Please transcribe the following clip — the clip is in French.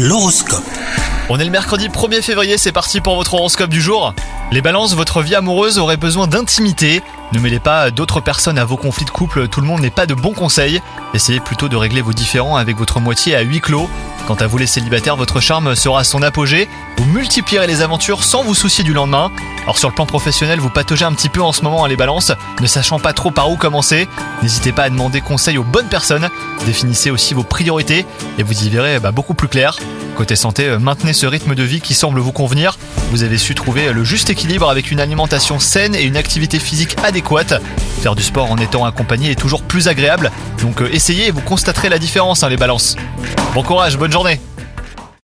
L'horoscope. On est le mercredi 1er février, c'est parti pour votre horoscope du jour. Les balances, votre vie amoureuse aurait besoin d'intimité. Ne mêlez pas d'autres personnes à vos conflits de couple, tout le monde n'est pas de bons conseils. Essayez plutôt de régler vos différends avec votre moitié à huis clos. Quant à vous les célibataires, votre charme sera à son apogée. Vous multiplierez les aventures sans vous soucier du lendemain. Alors sur le plan professionnel, vous pataugez un petit peu en ce moment à les balances, ne sachant pas trop par où commencer. N'hésitez pas à demander conseil aux bonnes personnes. Définissez aussi vos priorités et vous y verrez bah, beaucoup plus clair. Côté santé, euh, maintenez ce rythme de vie qui semble vous convenir. Vous avez su trouver le juste équilibre avec une alimentation saine et une activité physique adéquate. Faire du sport en étant accompagné est toujours plus agréable. Donc euh, essayez et vous constaterez la différence, hein, les balances. Bon courage, bonne journée